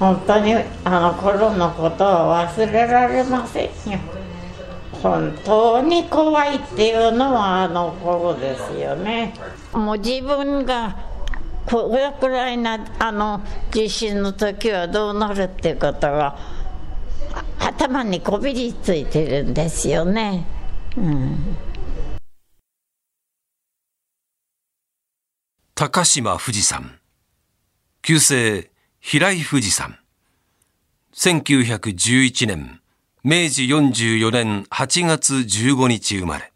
本当にあの頃のことは忘れられませんよ。本当に怖いっていうのはあの頃ですよね。もう自分がこれくらいなあの地震の時はどうなるっていうことが頭にこびりついてるんですよね。うん。高島富士山。旧姓平井富士山1911年明治44年8月15日生まれ。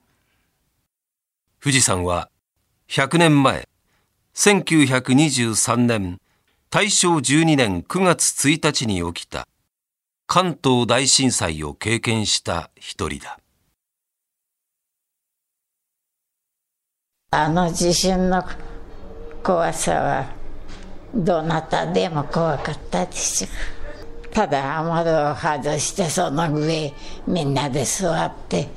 富士山は100年前1923年大正12年9月1日に起きた関東大震災を経験した一人だ。あの地震の怖さはどなたでも怖かったですただ雨戸を外してその上みんなで座って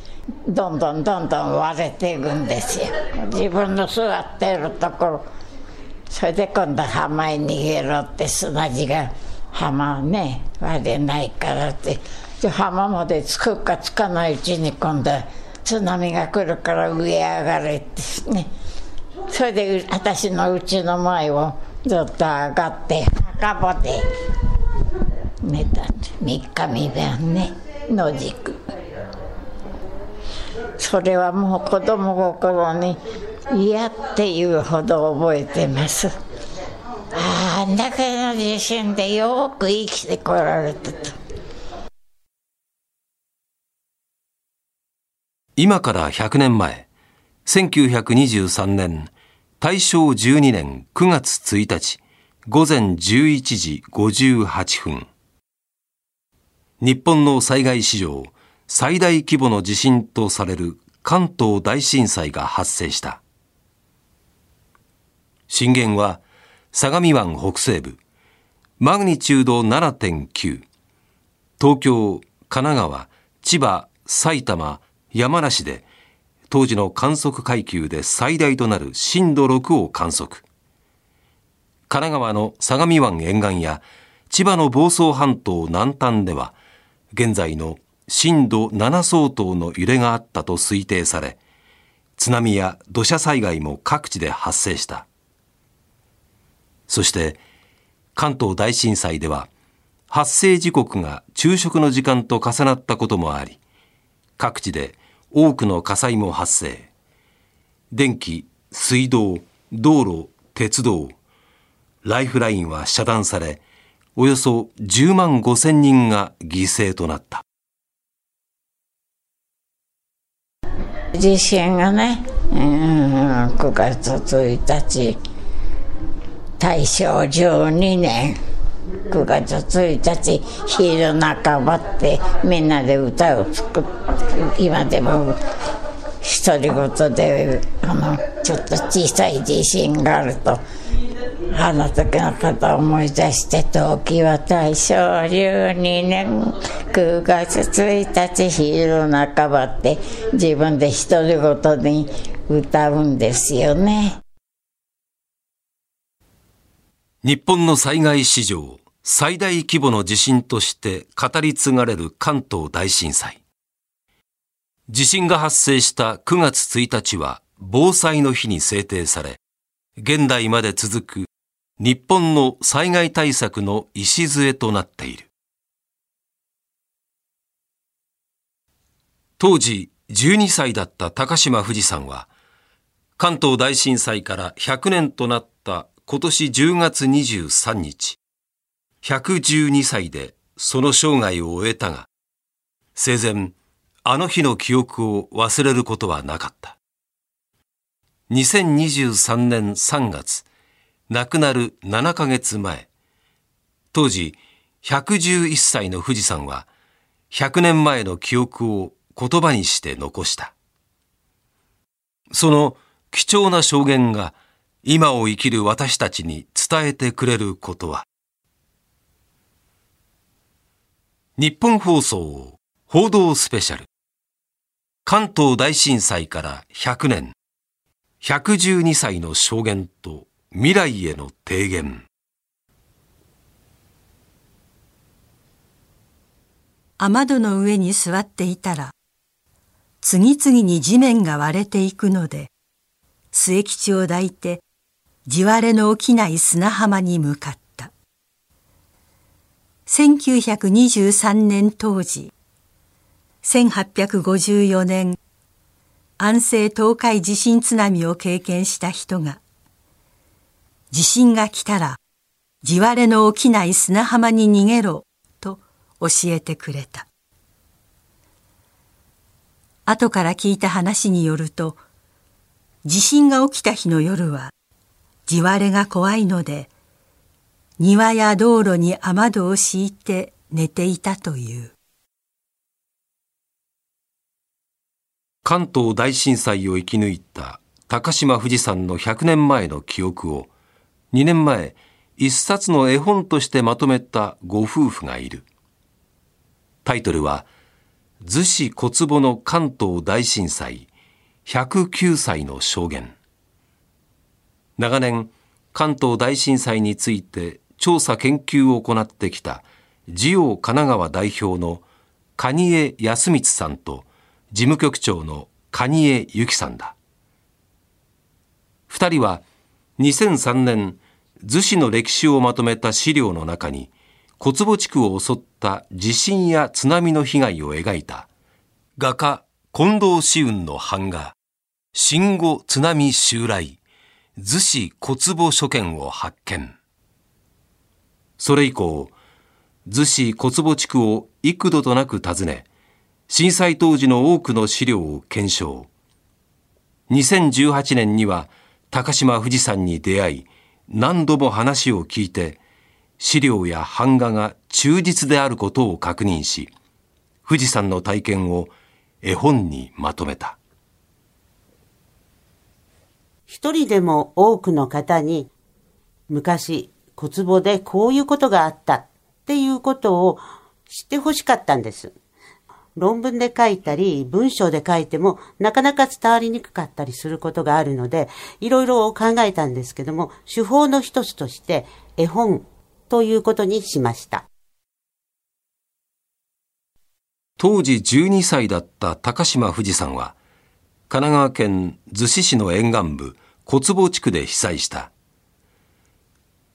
どんどんどんどん割れていくんですよ。自分の座ってるところそれで今度浜へ逃げろって砂地が浜ね割れないからって。で浜まで着くか着かないうちに今度津波が来るから上上がれってね。それで私のうちの前をずっと上がって墓場で。寝た3日未晩ね。野宿。それはもう子供心に嫌っていうほど覚えてます。あんだけの地震でよく生きてこられたと。今から100年前。1923年。大正12年9月1日午前11時58分。日本の災害史上最大規模の地震とされる関東大震災が発生した。震源は相模湾北西部マグニチュード7.9東京神奈川千葉埼玉山梨で当時の観測階級で最大となる震度6を観測。神奈川の相模湾沿岸や千葉の房総半島南端では、現在の震度7相当の揺れがあったと推定され、津波や土砂災害も各地で発生した。そして、関東大震災では、発生時刻が昼食の時間と重なったこともあり、各地で多くの火災も発生。電気水道道路鉄道ライフラインは遮断されおよそ10万5千人が犠牲となった。地震がね、うん、9月1日大正12年。9月1日昼半ばってみんなで歌を作って今でも独り言であのちょっと小さい地震があるとあの時のことを思い出して時は大正12年9月1日昼半ばって自分で独り言に歌うんですよね。日本の災害史上最大規模の地震として語り継がれる関東大震災。地震が発生した9月1日は防災の日に制定され、現代まで続く日本の災害対策の礎となっている。当時12歳だった高島富士山は、関東大震災から100年となった今年10月23日、112歳でその生涯を終えたが、生前、あの日の記憶を忘れることはなかった。2023年3月、亡くなる7ヶ月前、当時111歳の富士山は、100年前の記憶を言葉にして残した。その貴重な証言が今を生きる私たちに伝えてくれることは、日本放送報道スペシャル。関東大震災から100年。112歳の証言と未来への提言。雨戸の上に座っていたら、次々に地面が割れていくので、末吉を抱いて、地割れの起きない砂浜に向かった。1923年当時、1854年、安政東海地震津波を経験した人が、地震が来たら、地割れの起きない砂浜に逃げろと教えてくれた。後から聞いた話によると、地震が起きた日の夜は、地割れが怖いので、庭や道路に雨戸を敷いて寝ていたという。関東大震災を生き抜いた高島富士山の100年前の記憶を2年前一冊の絵本としてまとめたご夫婦がいる。タイトルは逗子小坪の関東大震災109歳の証言長年関東大震災について調査研究を行ってきたジオ神奈川代表の蟹江康光さんと事務局長の蟹江由紀さんだ。二人は2003年逗子の歴史をまとめた資料の中に小坪地区を襲った地震や津波の被害を描いた。画家近藤紫雲の版画新後津波襲来。逗子小坪書見を発見それ以降逗子小坪地区を幾度となく訪ね震災当時の多くの資料を検証2018年には高島富士山に出会い何度も話を聞いて資料や版画が忠実であることを確認し、富士山の体験を絵本にまとめた。一人でも多くの方に、昔、小壺でこういうことがあったっていうことを知ってほしかったんです。論文で書いたり、文章で書いても、なかなか伝わりにくかったりすることがあるので、いろいろ考えたんですけども、手法の一つとして、絵本ということにしました。当時12歳だった高島富士さんは、神奈川県逗子市の沿岸部小坪地区で被災した。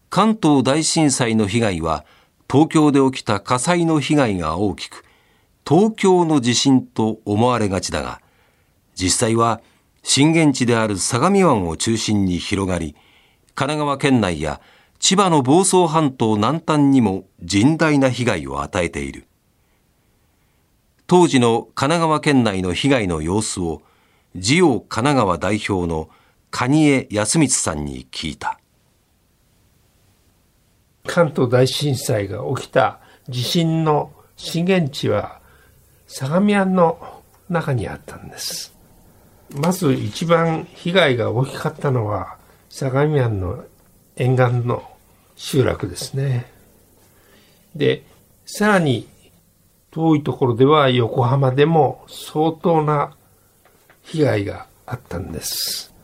関東大震災の被害は、東京で起きた火災の被害が大きく、東京の地震と思われがちだが、実際は震源地である相模湾を中心に広がり、神奈川県内や千葉の房総半島南端にも甚大な被害を与えている。当時の神奈川県内の被害の様子を、ジオ神奈川代表の蟹江康光さんに聞いた。関東大震災が起きた地震の震源地は相模湾の中にあったんです。まず一番被害が大きかったのは相模湾の沿岸の集落ですね。で、さらに遠いところでは横浜でも相当な被害があったんです。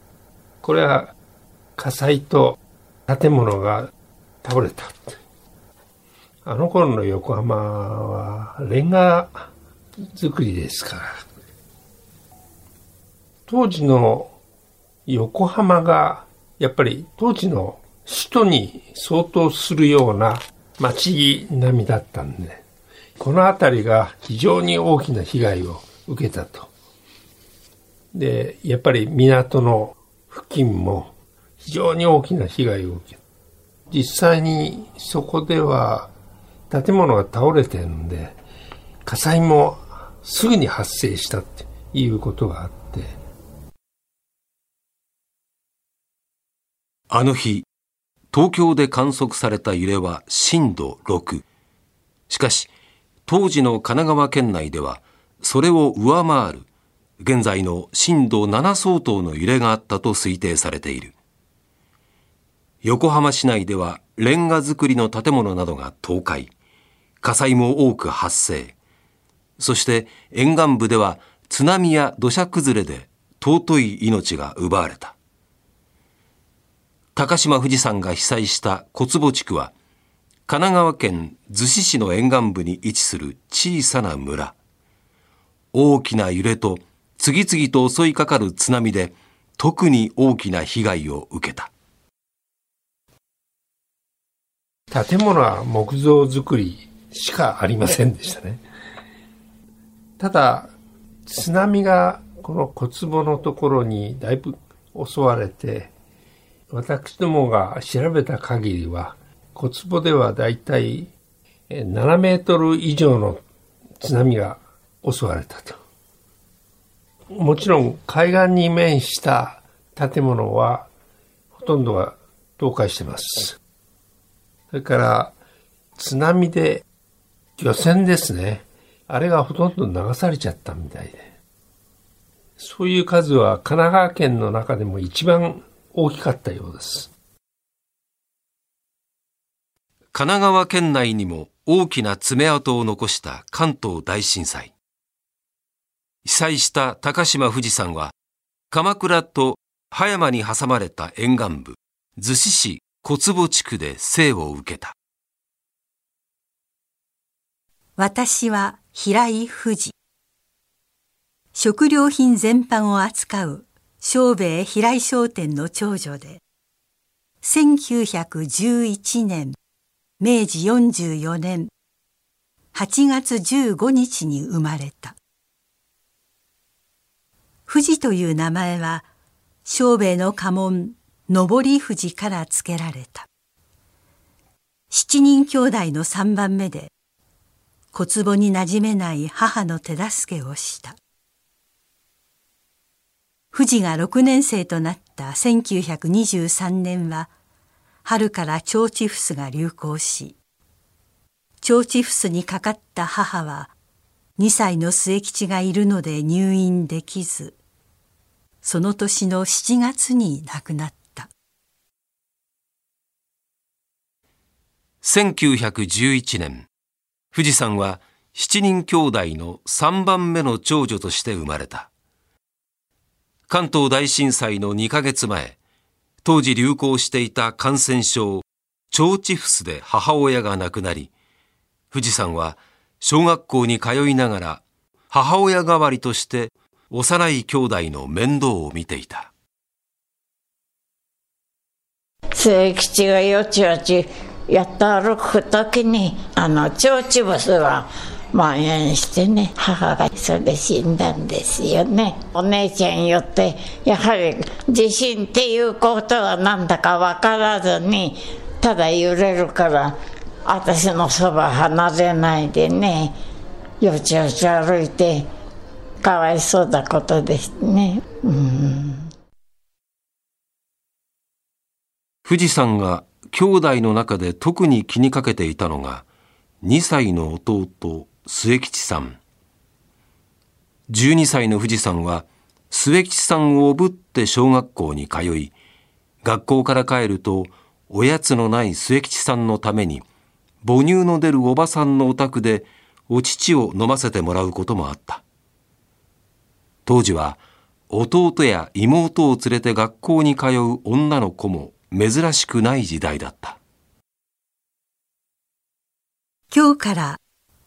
これは火災と建物が倒れた。あの頃の横浜はレンガ作りですから。当時の横浜がやっぱり当時の首都に相当するような街並みだったんで、この辺りが非常に大きな被害を受けたと。で、やっぱり港の付近も非常に大きな被害を受け実際にそこでは建物が倒れてるんで、火災もすぐに発生したっていうことがあって。あの日、東京で観測された揺れは震度6。しかし、当時の神奈川県内では、それを上回る、現在の震度7相当の揺れがあったと推定されている。横浜市内では、レンガ造りの建物などが倒壊、火災も多く発生。そして沿岸部では津波や土砂崩れで尊い命が奪われた。高島富士山が被災した小坪地区は、神奈川県逗子市の沿岸部に位置する小さな村。大きな揺れと次々と襲いかかる津波で特に大きな被害を受けた。建物は木造造りしかありませんでしたね。ただ、津波がこの小坪のところにだいぶ襲われて、私どもが調べた限りは、小坪ではだいたい7メートル以上の津波が襲われたと。もちろん海岸に面した建物はほとんどが倒壊してます。それから津波で漁船ですね。あれがほとんど流されちゃったみたいで。そういう数は神奈川県の中でも一番大きかったようです。神奈川県内にも大きな爪痕を残した関東大震災。被災した高島富士山は、鎌倉と葉山に挟まれた沿岸部、逗子市小坪地区で生を受けた。私は平井富士。食料品全般を扱う小兵衛平井商店の長女で、1911年明治44年8月15日に生まれた。富士という名前は小兵衛の家紋上り富士から付けられた。七人兄弟の三番目で小坪に馴染めない母の手助けをした。富士が6年生となった1923年は春から腸チフスが流行し腸チフスにかかった母は2歳の末吉がいるので入院できずその年の7月に亡くなった。1911年富士山は7人兄弟の3番目の長女として生まれた。関東大震災の2ヶ月前当時流行していた感染症、腸チフスで母親が亡くなり、富士山は小学校に通いながら母親代わりとして幼い兄弟の面倒を見ていた。末吉がよちよちやって歩くときに、あの、腸チフスは蔓延してね母がそれで死んだんですよねお姉ちゃんよってやはり地震っていうことはなんだか分からずにただ揺れるから私のそば離れないでねよちよち歩いてかわいそうなことですね。うん。富士山が兄弟の中で特に気にかけていたのが2歳の弟末吉さん。12歳の富士山は末吉さんをおぶって小学校に通い学校から帰るとおやつのない末吉さんのために母乳の出るおばさんのお宅でお乳を飲ませてもらうこともあった。当時は弟や妹を連れて学校に通う女の子も珍しくない時代だった今日から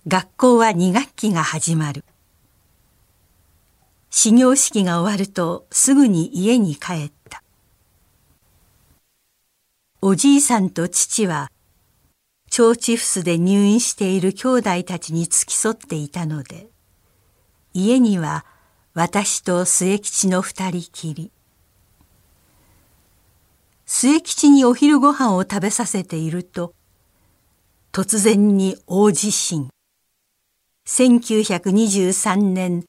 学校は2学期が始まる。始業式が終わるとすぐに家に帰った。おじいさんと父は、腸チフスで入院している兄弟たちに付き添っていたので、家には私と末吉の二人きり。末吉にお昼ご飯を食べさせていると、突然に大地震。1923年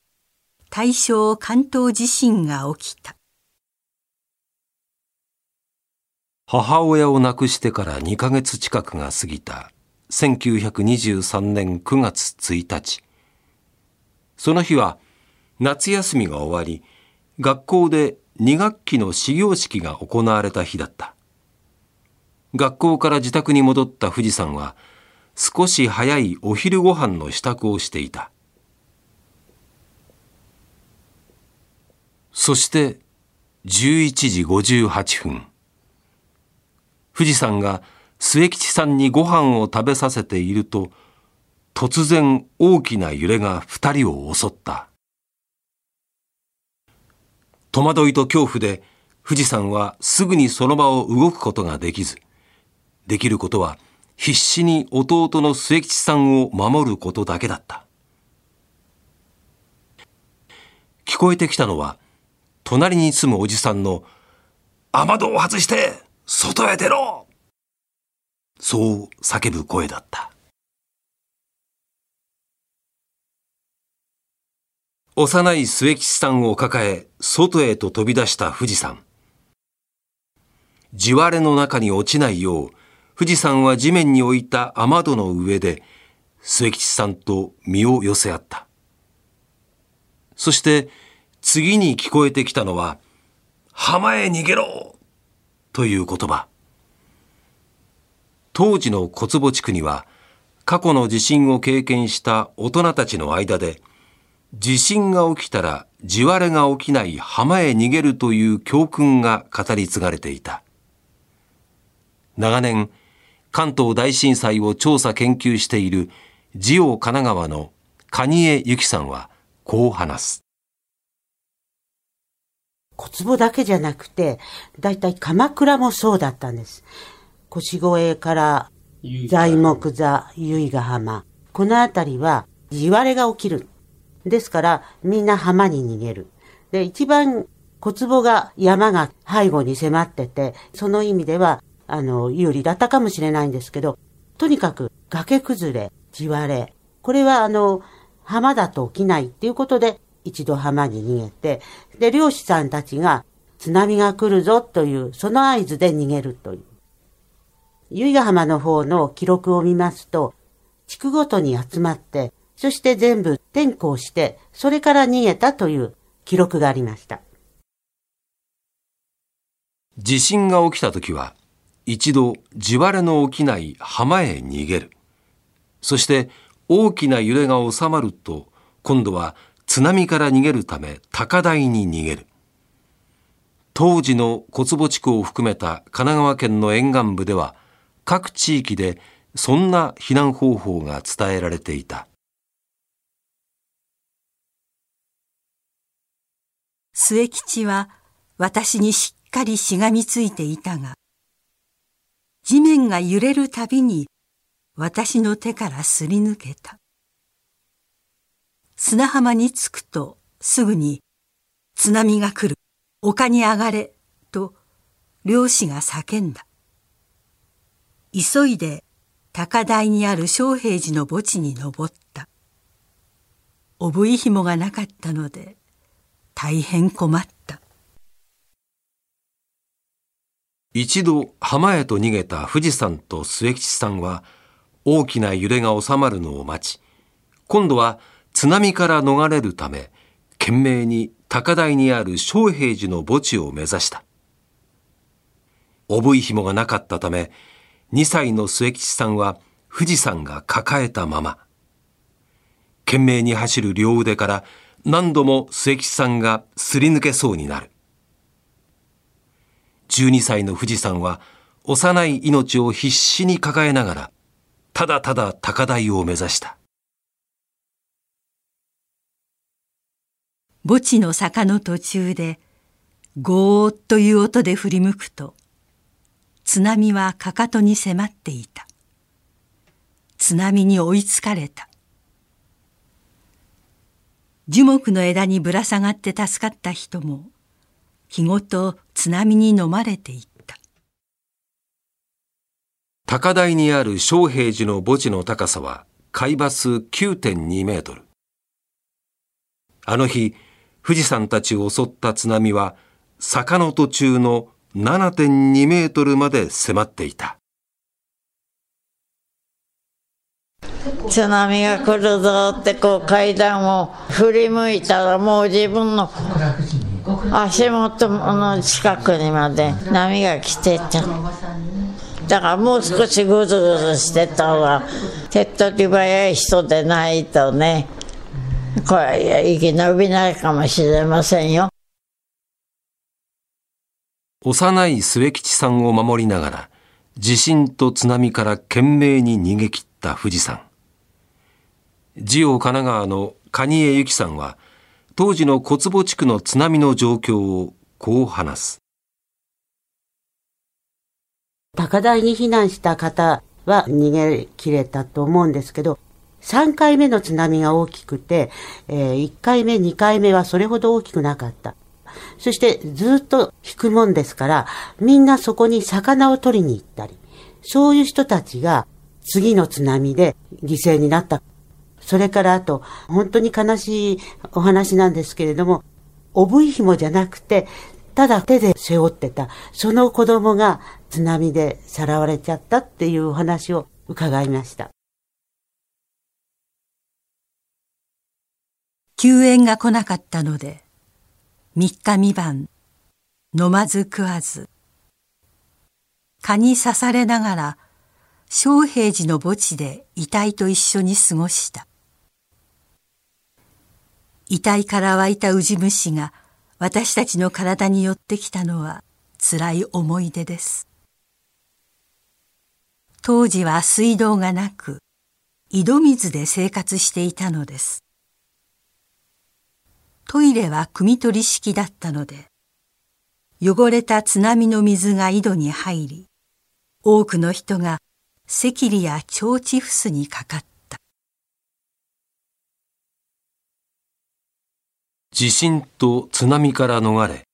大正関東地震が起きた母親を亡くしてから2ヶ月近くが過ぎた1923年9月1日その日は夏休みが終わり学校で2学期の始業式が行われた日だった学校から自宅に戻った富士山は少し早いお昼ご飯の支度をしていた。そして11時58分。富士山が末吉さんにご飯を食べさせていると、突然大きな揺れが二人を襲った。戸惑いと恐怖で、富士山はすぐにその場を動くことができず、できることは必死に弟の末吉さんを守ることだけだった。聞こえてきたのは、隣に住むおじさんの、雨戸を外して外へ出ろそう叫ぶ声だった。幼い末吉さんを抱え、外へと飛び出した富士山。地割れの中に落ちないよう、富士山は地面に置いた雨戸の上で、末吉さんと身を寄せ合った。そして、次に聞こえてきたのは、浜へ逃げろという言葉。当時の小坪地区には、過去の地震を経験した大人たちの間で、地震が起きたら地割れが起きない浜へ逃げるという教訓が語り継がれていた。長年、関東大震災を調査研究しているジオ神奈川の蟹江由紀さんはこう話す。小坪だけじゃなくて、だいたい鎌倉もそうだったんです。腰越から材木座、由比ヶ浜。この辺りは地割れが起きる。ですから、みんな浜に逃げる。で、一番小坪が山が背後に迫ってて、その意味では、あの、有利だったかもしれないんですけど、とにかく崖崩れ、地割れ、これはあの、浜だと起きないっていうことで、一度浜に逃げて、で、漁師さんたちが津波が来るぞという、その合図で逃げるという。由比ヶ浜の方の記録を見ますと、地区ごとに集まって、そして全部転校して、それから逃げたという記録がありました。地震が起きた時は、一度地割れの起きない浜へ逃げる。そして大きな揺れが収まると、今度は津波から逃げるため高台に逃げる。当時の小坪地区を含めた神奈川県の沿岸部では、各地域でそんな避難方法が伝えられていた。末吉は私にしっかりしがみついていたが、地面が揺れるたびに私の手からすり抜けた。砂浜に着くとすぐに津波が来る、丘に上がれ、と漁師が叫んだ。急いで高台にある昌平寺の墓地に登った。おぶい紐がなかったので大変困った。一度浜へと逃げた富士山と末吉さんは大きな揺れが収まるのを待ち、今度は津波から逃れるため、懸命に高台にある昌平寺の墓地を目指した。おぶい紐がなかったため、2歳の末吉さんは富士山が抱えたまま。懸命に走る両腕から何度も末吉さんがすり抜けそうになる。12歳の富士山は幼い命を必死に抱えながら、ただただ高台を目指した。墓地の坂の途中で、ゴーッという音で振り向くと、津波はかかとに迫っていた。津波に追いつかれた。樹木の枝にぶら下がって助かった人も、日ごと津波に飲まれていった。高台にある昌平寺の墓地の高さは海抜9.2メートル。あの日、富士山たちを襲った津波は坂の途中の7.2メートルまで迫っていた。津波が来るぞってこう階段を振り向いたらもう自分の足元の近くにまで波が来てた。だからもう少しぐずぐずしてたわ。手っ取り早い人でないとね。これ生き延びないかもしれませんよ。幼い末吉さんを守りながら、地震と津波から懸命に逃げ切った富士山。ジオ神奈川の蟹江由紀さんは、当時の小坪地区の津波の状況をこう話す。高台に避難した方は逃げ切れたと思うんですけど、3回目の津波が大きくて、えー、1回目、2回目はそれほど大きくなかった。そしてずっと引くもんですから、みんなそこに魚を取りに行ったり、そういう人たちが次の津波で犠牲になった。それからあと、本当に悲しいお話なんですけれども、おぶい紐じゃなくて、ただ手で背負ってた、その子供が津波でさらわれちゃったっていうお話を伺いました。救援が来なかったので、三日三晩、飲まず食わず、蚊に刺されながら、昌平寺の墓地で遺体と一緒に過ごした。遺体から湧いたウジ虫が私たちの体に寄ってきたのは辛い思い出です。当時は水道がなく、井戸水で生活していたのです。トイレは汲み取り式だったので、汚れた津波の水が井戸に入り、多くの人が赤痢や腸チフスにかかった。地震と津波から逃れ、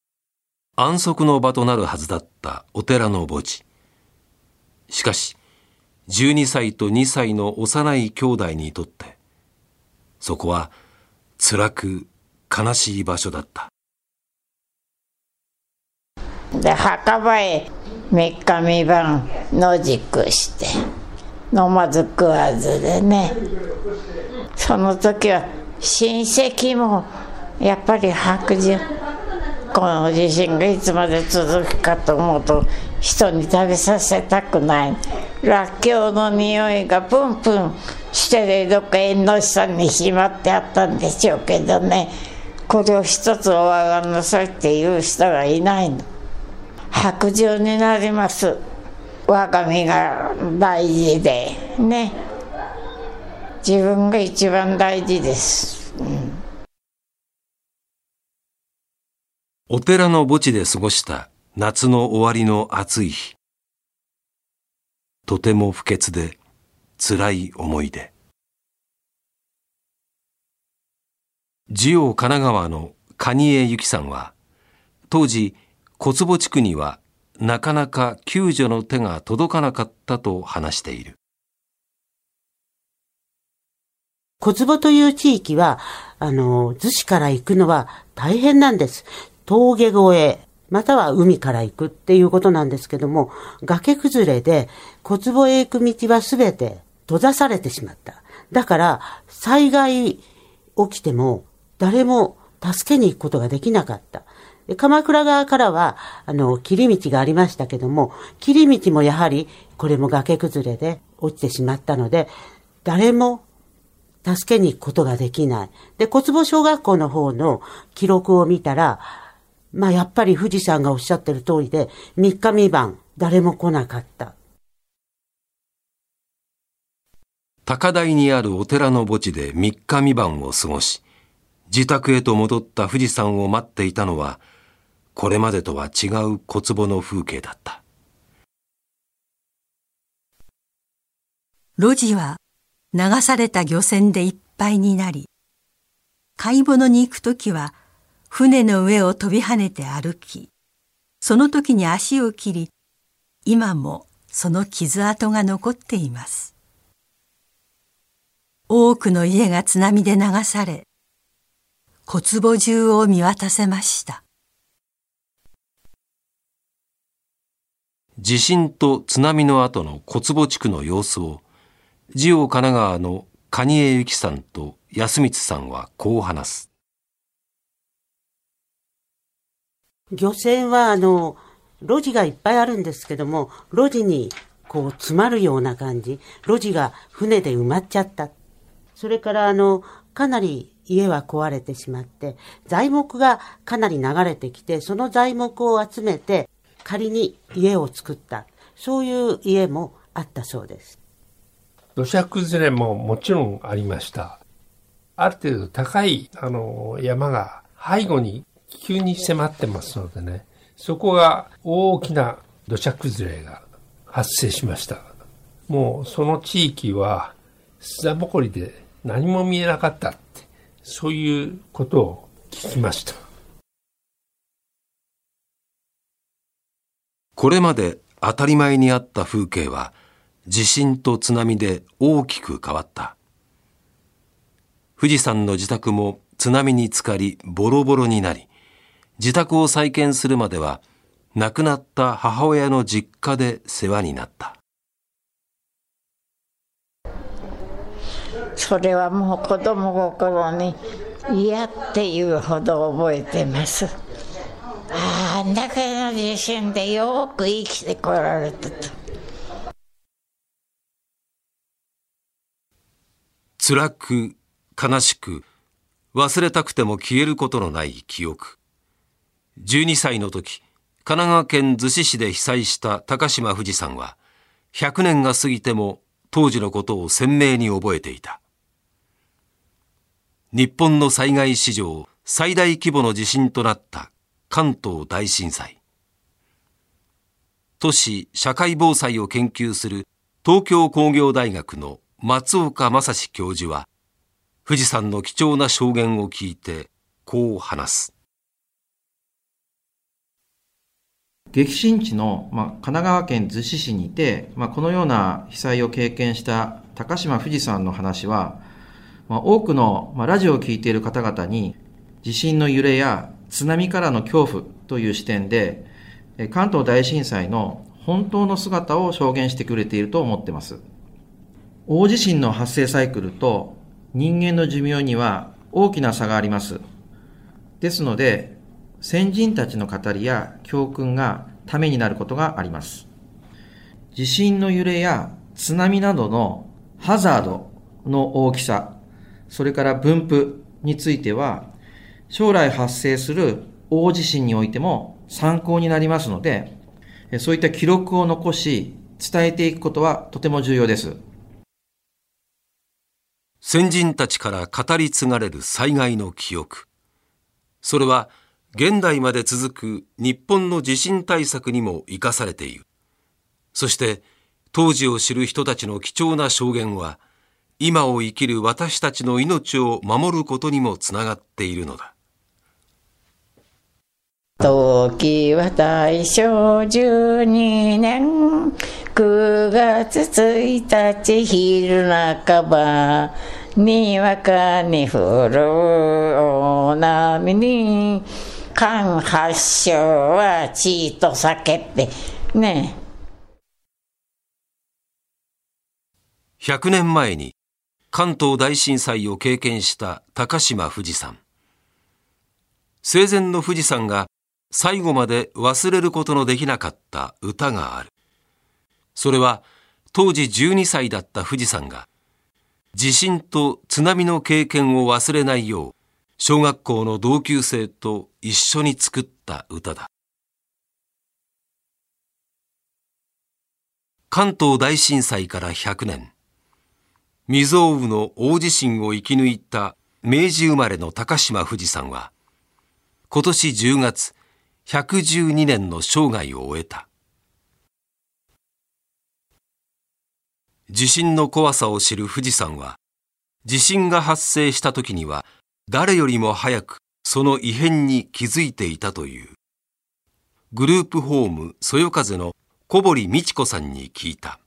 安息の場となるはずだったお寺の墓地。しかし、12歳と2歳の幼い兄弟にとって、そこは辛く悲しい場所だった。で、墓場へ3日三晩野宿して、飲まず食わずでね、その時は親戚もやっぱり白状この地震がいつまで続くかと思うと人に食べさせたくない。らっきょうの匂いがプンプンしてるどっか縁の下にしまってあったんでしょうけどね。これを一つおわがなさいっていう人がいないの。白状になります。我が身が大事でね。自分が一番大事です、うん。お寺の墓地で過ごした夏の終わりの暑い日。とても不潔で辛い思い出。ジオ神奈川の蟹江由紀さんは、当時、小坪地区にはなかなか救助の手が届かなかったと話している。小坪という地域は、あの、逗子から行くのは大変なんです。峠越え、または海から行くっていうことなんですけども、崖崩れで小坪へ行く道はすべて閉ざされてしまった。だから、災害起きても誰も助けに行くことができなかった。鎌倉側からは、あの、切り道がありましたけども、切り道もやはり、これも崖崩れで落ちてしまったので、誰も助けに行くことができない。で、小坪小学校の方の記録を見たら、まあやっぱり富士山がおっしゃってる通りで、3日三晩誰も来なかった。高台にあるお寺の墓地で3日三晩を過ごし、自宅へと戻った富士山を待っていたのは、これまでとは違う小坪の風景だった。路地は流された漁船でいっぱいになり、買い物に行くときは船の上を飛び跳ねて歩き、その時に足を切り、今もその傷跡が残っています。多くの家が津波で流され、小坪中を見渡せました。地震と津波の後の小坪地区の様子を、ジオ神奈川の蟹江由紀さんと安光さんはこう話す。漁船は、あの、路地がいっぱいあるんですけども、路地にこう詰まるような感じ、路地が船で埋まっちゃった。それからあの、かなり家は壊れてしまって、材木がかなり流れてきて、その材木を集めて仮に家を作った。そういう家もあったそうです。土砂崩れももちろんありました。ある程度高い、あの、山が背後に急に迫ってますのでね、そこが大きな土砂崩れが発生しました。もうその地域は砂ぼこりで何も見えなかったって、そういうことを聞きました。これまで当たり前にあった風景は地震と津波で大きく変わった。富士山の自宅も津波に浸かりボロボロになり、自宅を再建するまでは亡くなった母親の実家で世話になった。それはもう子供心に嫌っていうほど覚えてます。あんだけの地震でよく生きてこられたと。辛く悲しく忘れたくても消えることのない記憶12歳の時神奈川県逗子市で被災した高島富士山は100年が過ぎても当時のことを鮮明に覚えていた。日本の災害史上最大規模の地震となった関東大震災。都市社会防災を研究する東京工業大学の松岡正史教授は富士山の貴重な証言を聞いてこう話す。激震地の、まあ、神奈川県逗子市にて、まあ、このような被災を経験した高島富士山の話は、まあ、多くの、まあ、ラジオを聴いている方々に地震の揺れや津波からの恐怖という視点で関東大震災の本当の姿を証言してくれていると思っています。大地震の発生サイクルと人間の寿命には大きな差があります。ですので、先人たちの語りや教訓がためになることがあります。地震の揺れや津波などのハザードの大きさ、それから分布については、将来発生する大地震においても参考になりますので、そういった記録を残し、伝えていくことはとても重要です。先人たちから語り継がれる災害の記憶。それは現代まで続く日本の地震対策にも生かされている。そして当時を知る人たちの貴重な証言は今を生きる私たちの命を守ることにもつながっているのだ。時は大正12年9月1日昼半ばにわかに降る大波に間発祥は地と酒ってね100年前に関東大震災を経験した高島富士山。生前の富士山が最後まで忘れることのできなかった歌がある。それは当時12歳だった富士山が地震と津波の経験を忘れないよう小学校の同級生と一緒に作った歌だ。関東大震災から100年。未曾有の大地震を生き抜いた明治生まれの高島富士山は今年10月112年の生涯を終えた。地震の怖さを知る富士山は、地震が発生した時には誰よりも早くその異変に気づいていたという。グループホームそよ風の小堀美智子さんに聞いた。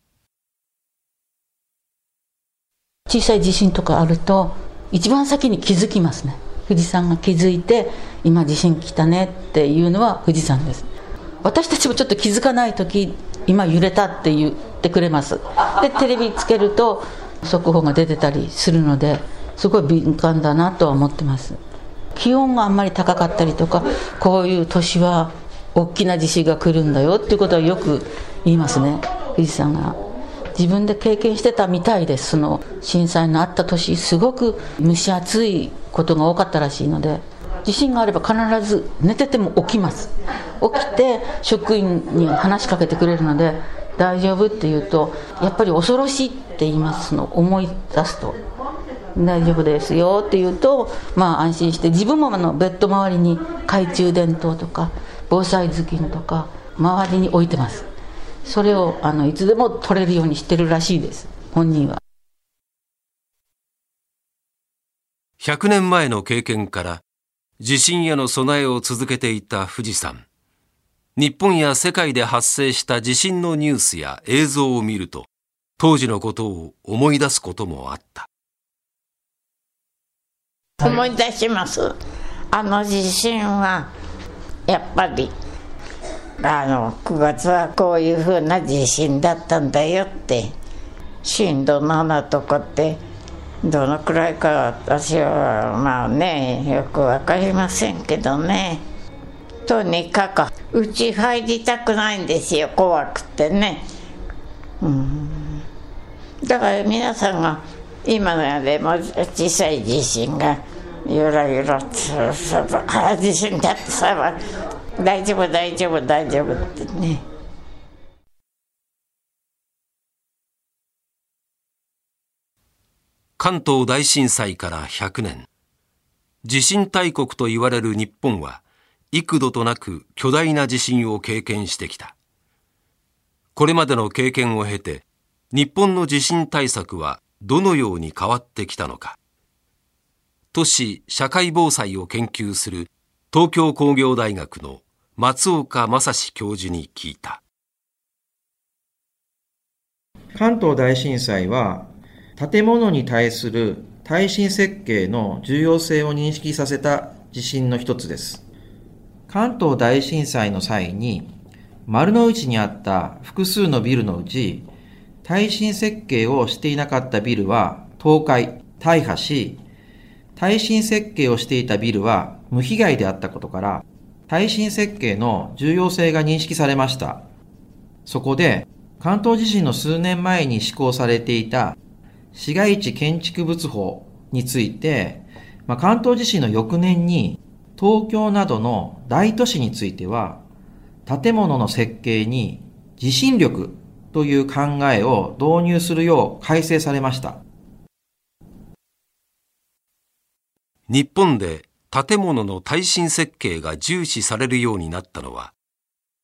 小さい地震とかあると一番先に気づきますね。富士山が気づいて今地震来たねっていうのは富士山です私たちもちょっと気づかない時今揺れたって言ってくれますでテレビつけると速報が出てたりするのですごい敏感だなとは思ってます。気温があんまり高かったりとかこういう年は大きな地震が来るんだよっていうことはよく言いますね。富士山が。自分で経験してたみたいです。その震災のあった年すごく蒸し暑いことが多かったらしいので。地震があれば必ず寝てても起きます。起きて職員に話しかけてくれるので大丈夫って言うとやっぱり恐ろしいって言いますの思い出すと。大丈夫ですよって言うとまあ安心して自分もあのベッド周りに懐中電灯とか防災頭巾とか周りに置いてます。それをあのいつでも取れるようにしてるらしいです本人は。100年前の経験から地震への備えを続けていた富士山。日本や世界で発生した地震のニュースや映像を見ると当時のことを思い出すこともあった。思い出します。あの地震はやっぱりあの9月はこういうふうな地震だったんだよって震度7とかってどのくらいか私はまあねよく分かりませんけどね。とにかくうち入りたくないんですよ怖くてね。うん。だから皆さんが今のでも小さい地震がゆらゆらって地震だってさ大丈夫大丈夫大丈夫ってね。関東大震災から100年。地震大国と言われる日本は幾度となく巨大な地震を経験してきた。これまでの経験を経て日本の地震対策はどのように変わってきたのか都市社会防災を研究する東京工業大学の松岡正史教授に聞いた関東大震災は建物に対する耐震設計の重要性を認識させた地震の一つです。関東大震災の際に丸の内にあった複数のビルのうち耐震設計をしていなかったビルは倒壊、大破し、耐震設計をしていたビルは無被害であったことから耐震設計の重要性が認識されました。そこで関東地震の数年前に施行されていた市街地建築物法について、まあ、関東地震の翌年に東京などの大都市については建物の設計に地震力という考えを導入するよう改正されました。日本で建物の耐震設計が重視されるようになったのは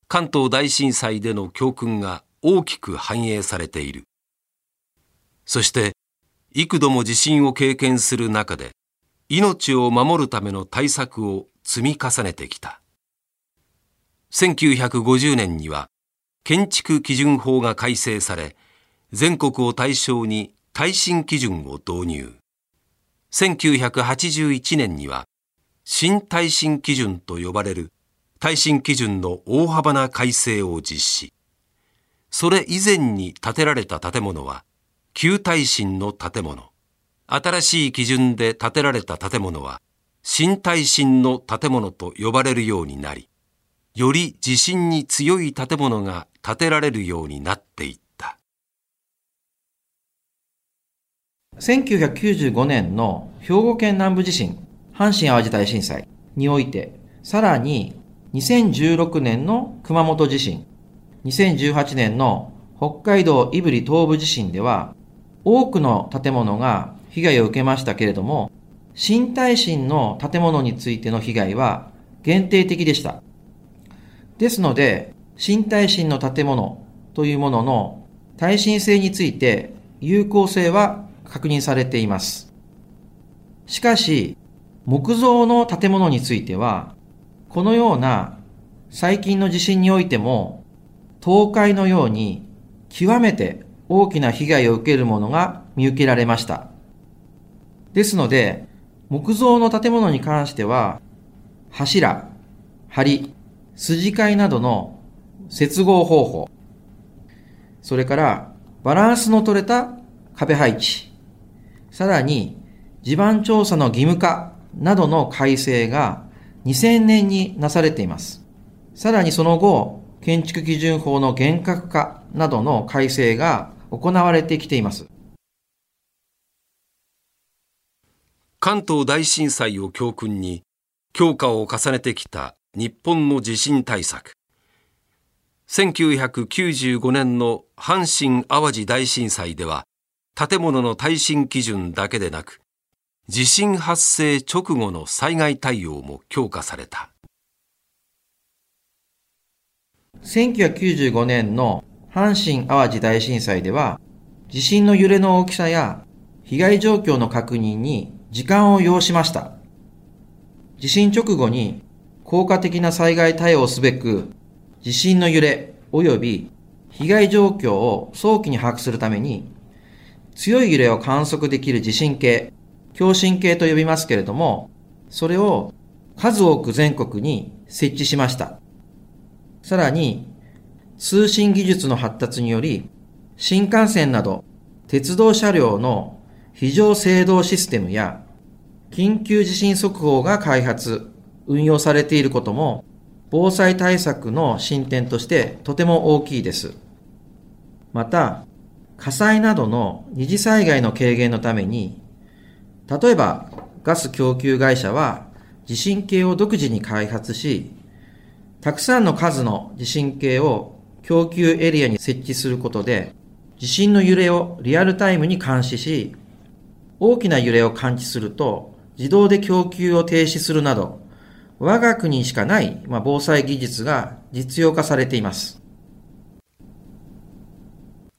関東大震災での教訓が大きく反映されている。そして幾度も地震を経験する中で命を守るための対策を積み重ねてきた。1950年には建築基準法が改正され全国を対象に耐震基準を導入。1981年には新耐震基準と呼ばれる耐震基準の大幅な改正を実施。それ以前に建てられた建物は旧耐震の建物、新しい基準で建てられた建物は、新耐震の建物と呼ばれるようになり、より地震に強い建物が建てられるようになっていった。1995年の兵庫県南部地震、阪神淡路大震災において、さらに2016年の熊本地震、2018年の北海道胆振東部地震では、多くの建物が被害を受けましたけれども、新耐震の建物についての被害は限定的でした。ですので、新耐震の建物というものの耐震性について有効性は確認されています。しかし、木造の建物については、このような最近の地震においても、倒壊のように極めて大きな被害を受けるものが見受けられました。ですので、木造の建物に関しては、柱、梁、筋交いなどの接合方法、それからバランスの取れた壁配置、さらに地盤調査の義務化などの改正が2000年になされています。さらにその後、建築基準法の厳格化などの改正が行われてきています。関東大震災を教訓に強化を重ねてきた日本の地震対策。1995年の阪神・淡路大震災では建物の耐震基準だけでなく地震発生直後の災害対応も強化された1995年の阪神・淡路大震災では地震の揺れの大きさや被害状況の確認に時間を要しました地震直後に効果的な災害対応すべく地震の揺れ及び被害状況を早期に把握するために強い揺れを観測できる地震計、共振計と呼びますけれども、それを数多く全国に設置しました。さらに、通信技術の発達により、新幹線など鉄道車両の非常制動システムや緊急地震速報が開発、運用されていることも防災対策の進展としてとても大きいです。また、火災などの二次災害の軽減のために、例えばガス供給会社は地震計を独自に開発し、たくさんの数の地震計を供給エリアに設置することで、地震の揺れをリアルタイムに監視し、大きな揺れを感知すると自動で供給を停止するなど、我が国しかない、まあ、防災技術が実用化されています。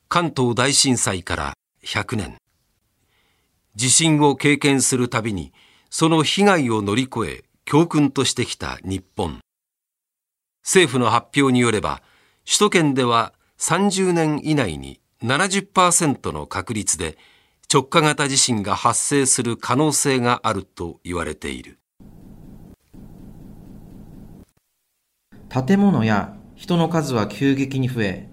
関東大震災から100年。地震を経験するたびに、その被害を乗り越え、教訓としてきた日本。政府の発表によれば、首都圏では30年以内に70%の確率で直下型地震が発生する可能性があると言われている。建物や人の数は急激に増え、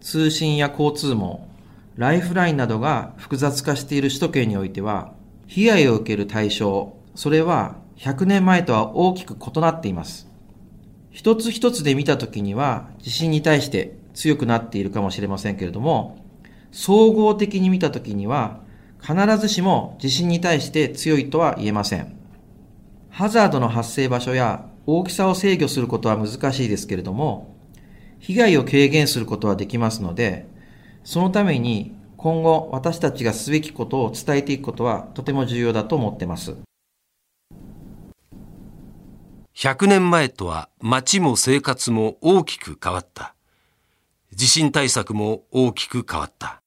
通信や交通網、ライフラインなどが複雑化している首都圏においては、被害を受ける対象、それは100年前とは大きく異なっています。一つ一つで見たときには地震に対して強くなっているかもしれませんけれども、総合的に見たときには必ずしも地震に対して強いとは言えません。ハザードの発生場所や大きさを制御することは難しいですけれども、被害を軽減することはできますので、そのために今後私たちがすべきことを伝えていくことはとても重要だと思ってます。100年前とは街も生活も大きく変わった。地震対策も大きく変わった。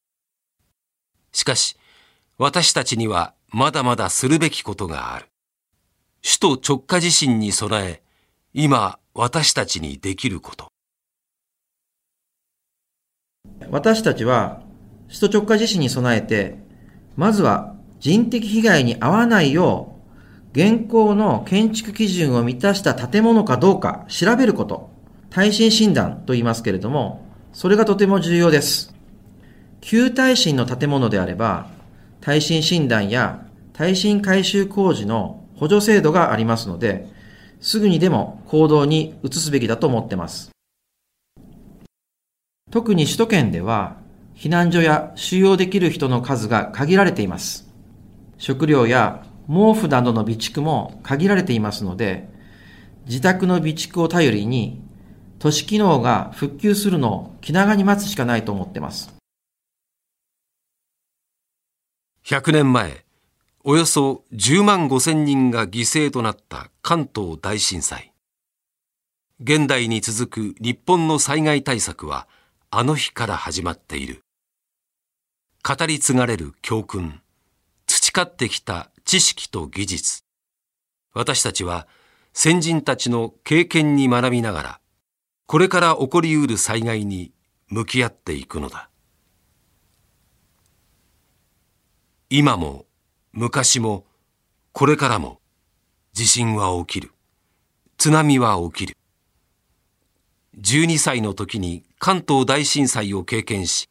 しかし、私たちにはまだまだするべきことがある。首都直下地震に備え、今私たちにできること。私たちは首都直下地震に備えて、まずは人的被害に遭わないよう、現行の建築基準を満たした建物かどうか調べること、耐震診断と言いますけれども、それがとても重要です。旧耐震の建物であれば、耐震診断や耐震改修工事の補助制度がありますので、すぐにでも行動に移すべきだと思ってます。特に首都圏では、避難所や収容できる人の数が限られています。食料や毛布などの備蓄も限られていますので、自宅の備蓄を頼りに、都市機能が復旧するのを気長に待つしかないと思ってます。100年前、およそ10万5千人が犠牲となった関東大震災。現代に続く日本の災害対策は、あの日から始まっている。語り継がれる教訓、培ってきた知識と技術。私たちは先人たちの経験に学びながら、これから起こりうる災害に向き合っていくのだ。今も昔もこれからも地震は起きる。津波は起きる。12歳の時に関東大震災を経験し、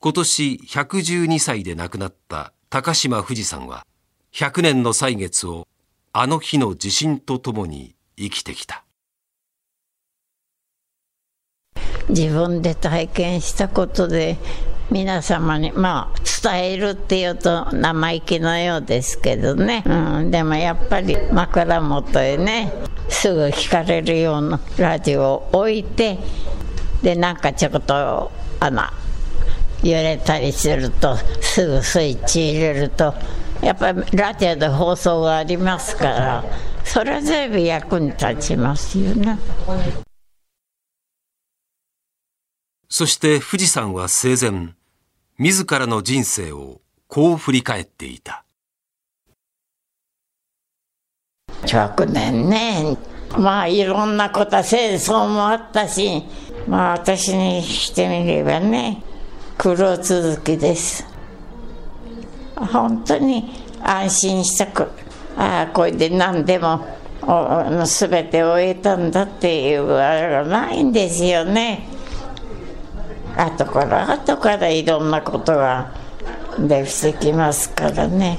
今年112歳で亡くなった高島富士さんは、100年の歳月をあの日の地震とともに生きてきた。自分で体験したことで皆様にまあ伝えるっていうと生意気のようですけどね、うん、でもやっぱり枕元へねすぐ聞かれるようなラジオを置いてでなんかちょっとあの揺れたりするとすぐスイッチ入れるとやっぱりラジオで放送がありますからそれ全部役に立ちますよね。そして富士山は生前自らの人生をこう振り返っていた。100年ねまあいろんなこと戦争もあったしまあ私にしてみればね苦労続きです。本当に安心したくああこれで何でも全て終えたんだっていうあれがないんですよね。後から後からいろんなことができてきますからね。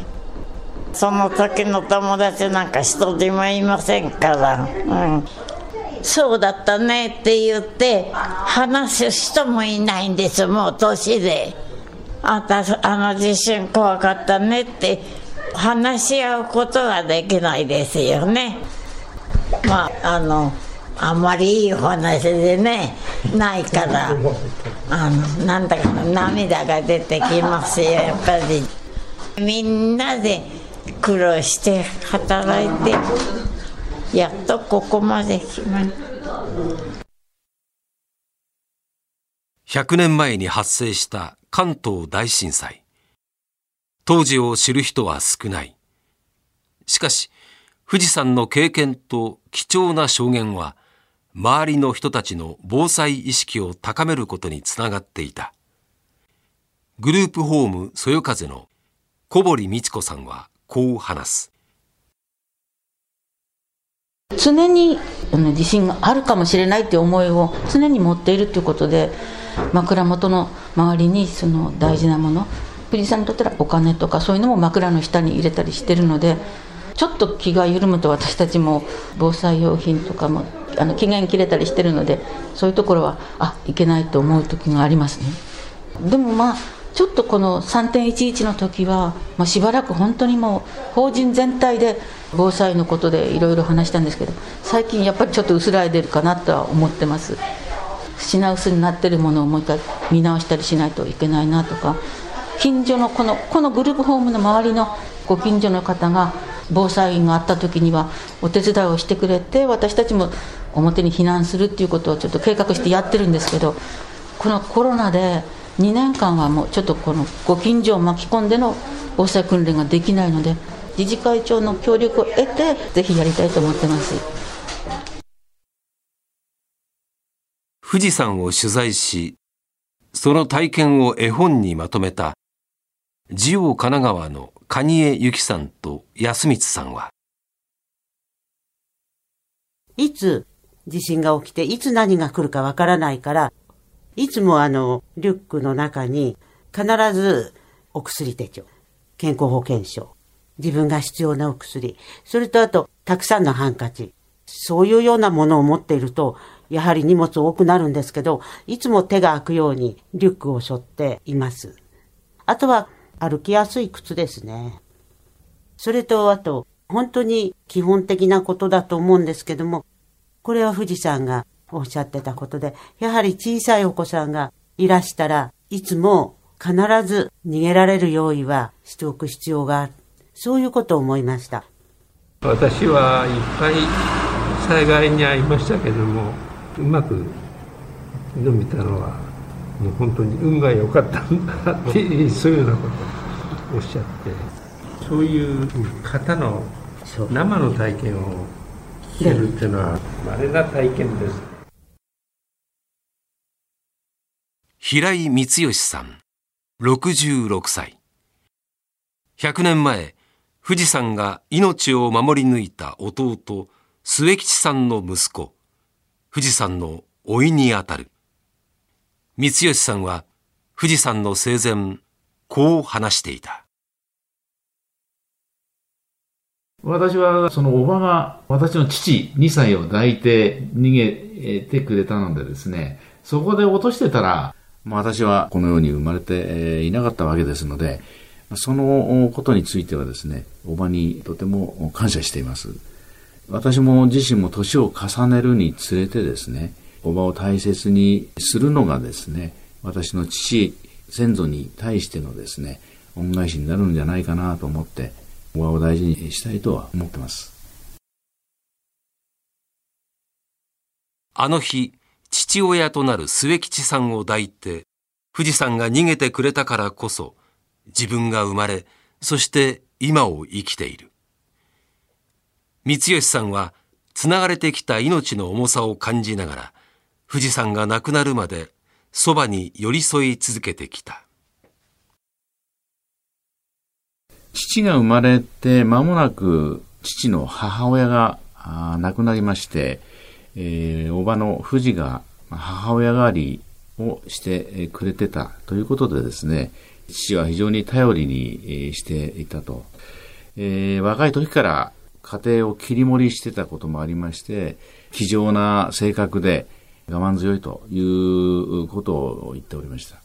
その時の友達なんか一人もいませんから、うん、そうだったねって言って話す人もいないんです。もう年で。あたあの地震怖かったねって話し合うことができないですよね。まああのあんまりいい話でねないからあのなんだか涙が出てきますよやっぱり。みんなで苦労して働いてやっとここまで来ました。100年前に発生した関東大震災。当時を知る人は少ない。しかし富士山の経験と貴重な証言は周りの人たちの防災意識を高めることにつながっていた。グループホームそよ風の小堀美智子さんはこう話す。常に地震があるかもしれないという思いを常に持っているということで枕元の周りにその大事なもの富士山にとったらお金とかそういうのも枕の下に入れたりしてるのでちょっと気が緩むと私たちも防災用品とかもあの期限切れたりしてるのでそういうところはあいけないと思う時がありますね。でもまあちょっとこの3.11の時は、まあ、しばらく本当にもう法人全体で防災のことでいろいろ話したんですけど最近やっぱりちょっと薄らいでるかなとは思ってます。品薄になってるものをもう一回見直したりしないといけないなとか近所のこのこのグループホームの周りのご近所の方が防災があった時にはお手伝いをしてくれて私たちも表に避難するっていうことをちょっと計画してやってるんですけどこのコロナで2年間はもうちょっとこのご近所を巻き込んでの防災訓練ができないので自治会長の協力を得てぜひやりたいと思ってます。富士山を取材しその体験を絵本にまとめたジオ神奈川の蟹江由紀さんと安光さんは、いつ地震が起きて、いつ何が来るかわからないから、いつもあの、リュックの中に必ずお薬手帳、健康保険証、自分が必要なお薬、それとあと、たくさんのハンカチ、そういうようなものを持っていると、やはり荷物多くなるんですけど、いつも手が空くようにリュックを背負っています。あとは、歩きやすい靴ですね。それと、あと、本当に基本的なことだと思うんですけども、これは富士山がおっしゃってたことで、やはり小さいお子さんがいらしたらいつも必ず逃げられる用意はしておく必要がある。そういうことを思いました。私はいっぱい災害に遭いましたけども、うまく挑めたのは、もう本当に運が良かったんだっていう、そういうようなことをおっしゃって、そういう方の生の体験を聞けるっていうのは、稀な体験です。平井光義さん、66歳。100年前、富士山が命を守り抜いた弟、末吉さんの息子、富士山の老いにあたる。光義さんは富士山の生前、こう話していた。私は、そのおばが、私の父2歳を抱いて逃げてくれたのでですね、そこで落としてたら、私はこのように生まれていなかったわけですので、そのことについてはですね、おばにとても感謝しています。私も自身も年を重ねるにつれてですね、おばを大切にするのがですね、私の父、先祖に対してのですね、恩返しになるんじゃないかなと思って、おばを大事にしたいとは思ってます。あの日、父親となる末吉さんを抱いて、富士山が逃げてくれたからこそ、自分が生まれ、そして今を生きている。三吉さんは、つながれてきた命の重さを感じながら、富士山が亡くなるまで、そばに寄り添い続けてきた。父が生まれて間もなく父の母親が亡くなりまして、えー、おばの富士が母親代わりをしてくれてたということでですね、父は非常に頼りにしていたと。えー、若い時から家庭を切り盛りしてたこともありまして、気丈な性格で我慢強いということを言っておりました。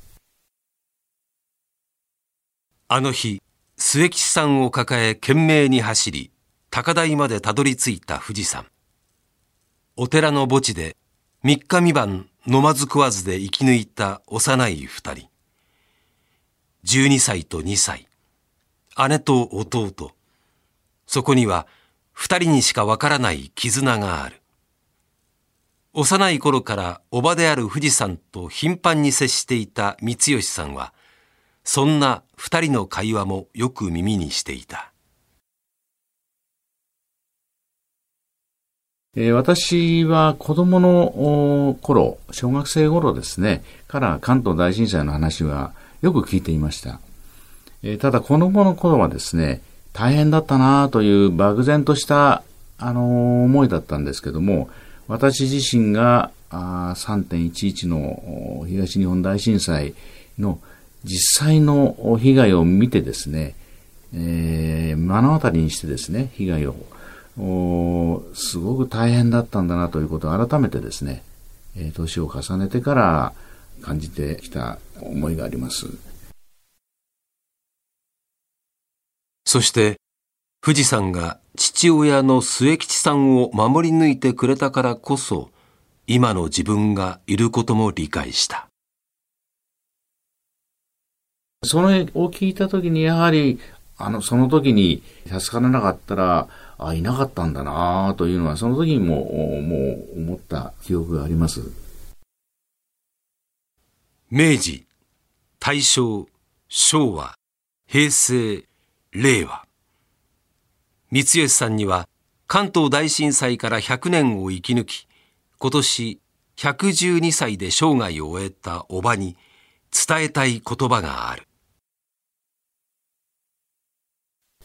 あの日、末吉さんを抱え懸命に走り、高台までたどり着いた富士山。お寺の墓地で三日三晩飲まず食わずで生き抜いた幼い二人。十二歳と二歳。姉と弟。そこには二人にしかわからない絆がある。幼い頃から叔母である富士山と頻繁に接していた三吉さんは、そんな二人の会話もよく耳にしていた。私は子供の頃、小学生頃ですね、から関東大震災の話はよく聞いていました。ただ子供の頃はですね、大変だったなという漠然とした、あの思いだったんですけども、私自身が3.11の東日本大震災の実際の被害を見てですね、えー、目の当たりにしてですね、被害をすごく大変だったんだなということを改めてですね、え年を重ねてから感じてきた思いがあります。そして、富士山が父親の末吉さんを守り抜いてくれたからこそ、今の自分がいることも理解した。それを聞いたときに、やはり、あの、その時に助からなかったら、あ、いなかったんだなというのは、その時にも、もう思った記憶があります。明治、大正、昭和、平成、令和。三吉さんには、関東大震災から100年を生き抜き、今年112歳で生涯を終えたおばに伝えたい言葉がある。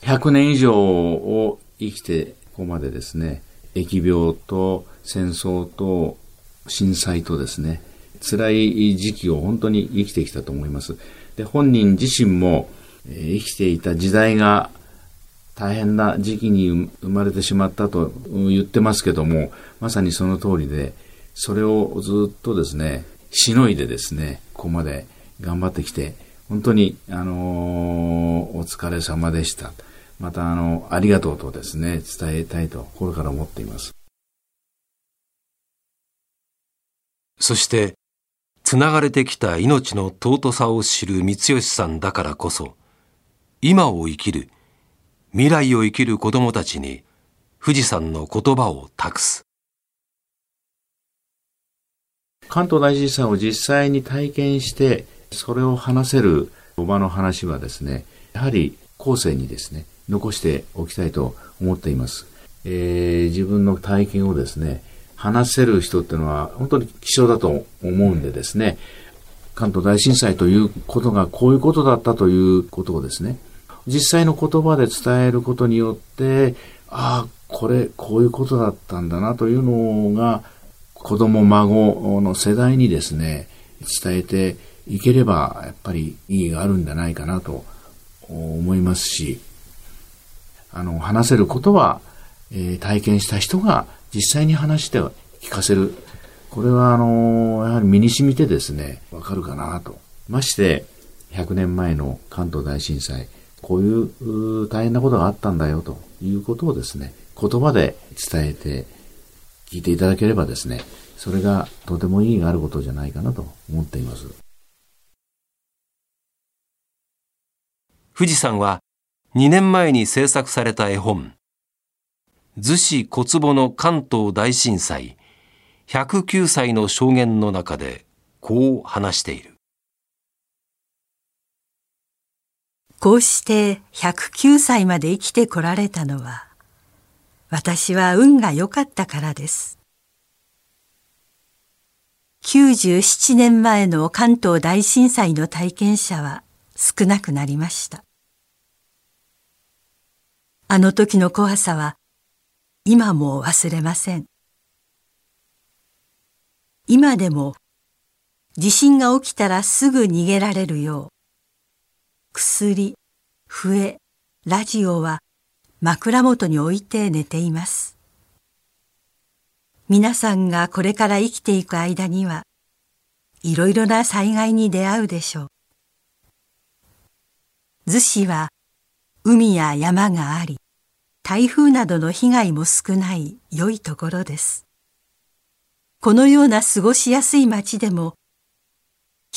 100年以上を生きてここまでですね、疫病と戦争と震災とですね、辛い時期を本当に生きてきたと思います。で、本人自身も、え生きていた時代が大変な時期に生まれてしまったと言ってますけども、まさにその通りで、それをずっとですね、しのいでですね、ここまで頑張ってきて、本当に、あのー、お疲れ様でした。またあの、ありがとうとですね、伝えたいと心から思っています。そして、つながれてきた命の尊さを知る三吉さんだからこそ、今を生きる、未来を生きる子供たちに、富士山の言葉を託す。関東大震災を実際に体験して、それを話せるおばの話はですね、やはり後世にですね、残しておきたいと思っています。えー、自分の体験をですね、話せる人っていうのは本当に希少だと思うんでですね、関東大震災ということがこういうことだったということをですね、実際の言葉で伝えることによって、ああ、これ、こういうことだったんだなというのが、子供、孫の世代にですね、伝えていければ、やっぱり意義があるんじゃないかなと思いますし、あの、話せることは、えー、体験した人が実際に話して聞かせる。これは、あの、やはり身に染みてですね、わかるかなと。まして、100年前の関東大震災、こういう大変なことがあったんだよということをですね、言葉で伝えて聞いていただければですね、それがとても意義があることじゃないかなと思っています。富士山は2年前に制作された絵本、逗子小坪の関東大震災109歳の証言の中でこう話している。こうして109歳まで生きてこられたのは、私は運が良かったからです。97年前の関東大震災の体験者は少なくなりました。あの時の怖さは今も忘れません。今でも地震が起きたらすぐ逃げられるよう薬、笛、ラジオは枕元に置いて寝ています。皆さんがこれから生きていく間にはいろいろな災害に出会うでしょう。逗子は海や山があり、台風などの被害も少ない良いところです。このような過ごしやすい町でも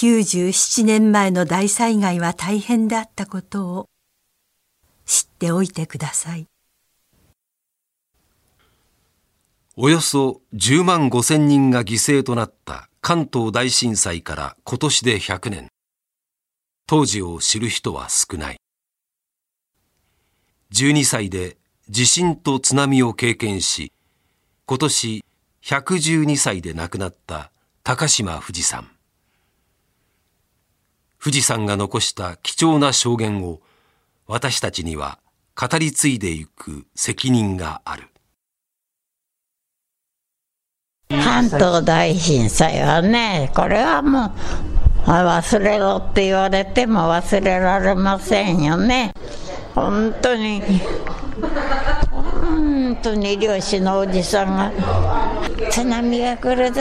97年前の大災害は大変であったことを知っておいてください。およそ10万5千人が犠牲となった関東大震災から今年で100年。当時を知る人は少ない。12歳で地震と津波を経験し、今年112歳で亡くなった高島富士山。富士山が残した貴重な証言を私たちには語り継いでいく責任がある。関東大震災はね、これはもう忘れろって言われても忘れられませんよね。本当に、本当に漁師のおじさんが、津波が来るぞ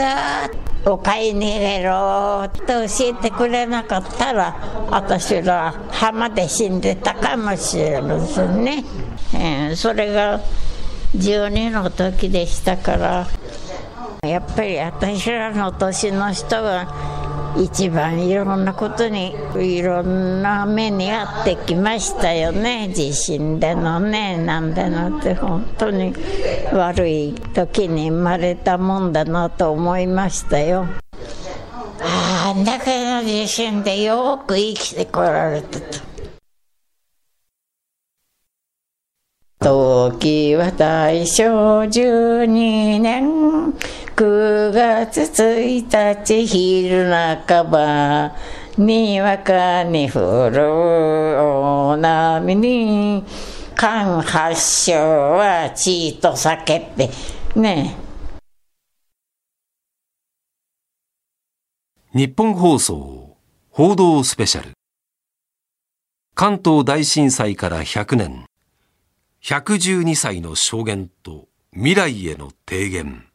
お買い逃げろって教えてくれなかったら私ら浜で死んでたかもしれませんね、えー、それが12の時でしたから。やっぱり私らの年の人は一番いろんなことにいろんな目に遭ってきましたよね。地震でのねなんでのって本当に悪い時に生まれたもんだなと思いましたよ。ああだけの地震でよく生きてこられたと。時は大正12年。9月1日昼半ばにわかに降る大波に間発祥は地と酒ってね。日本放送報道スペシャル。関東大震災から100年。112歳の証言と未来への提言。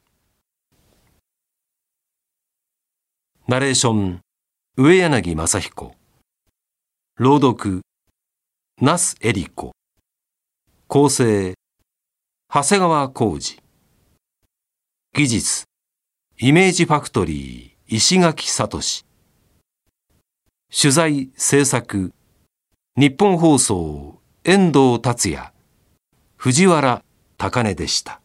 ナレーション、上柳正彦。朗読、那須恵理子。構成、長谷川浩二。技術、イメージファクトリー、石垣聡。取材、制作、日本放送、遠藤達也、藤原高根でした。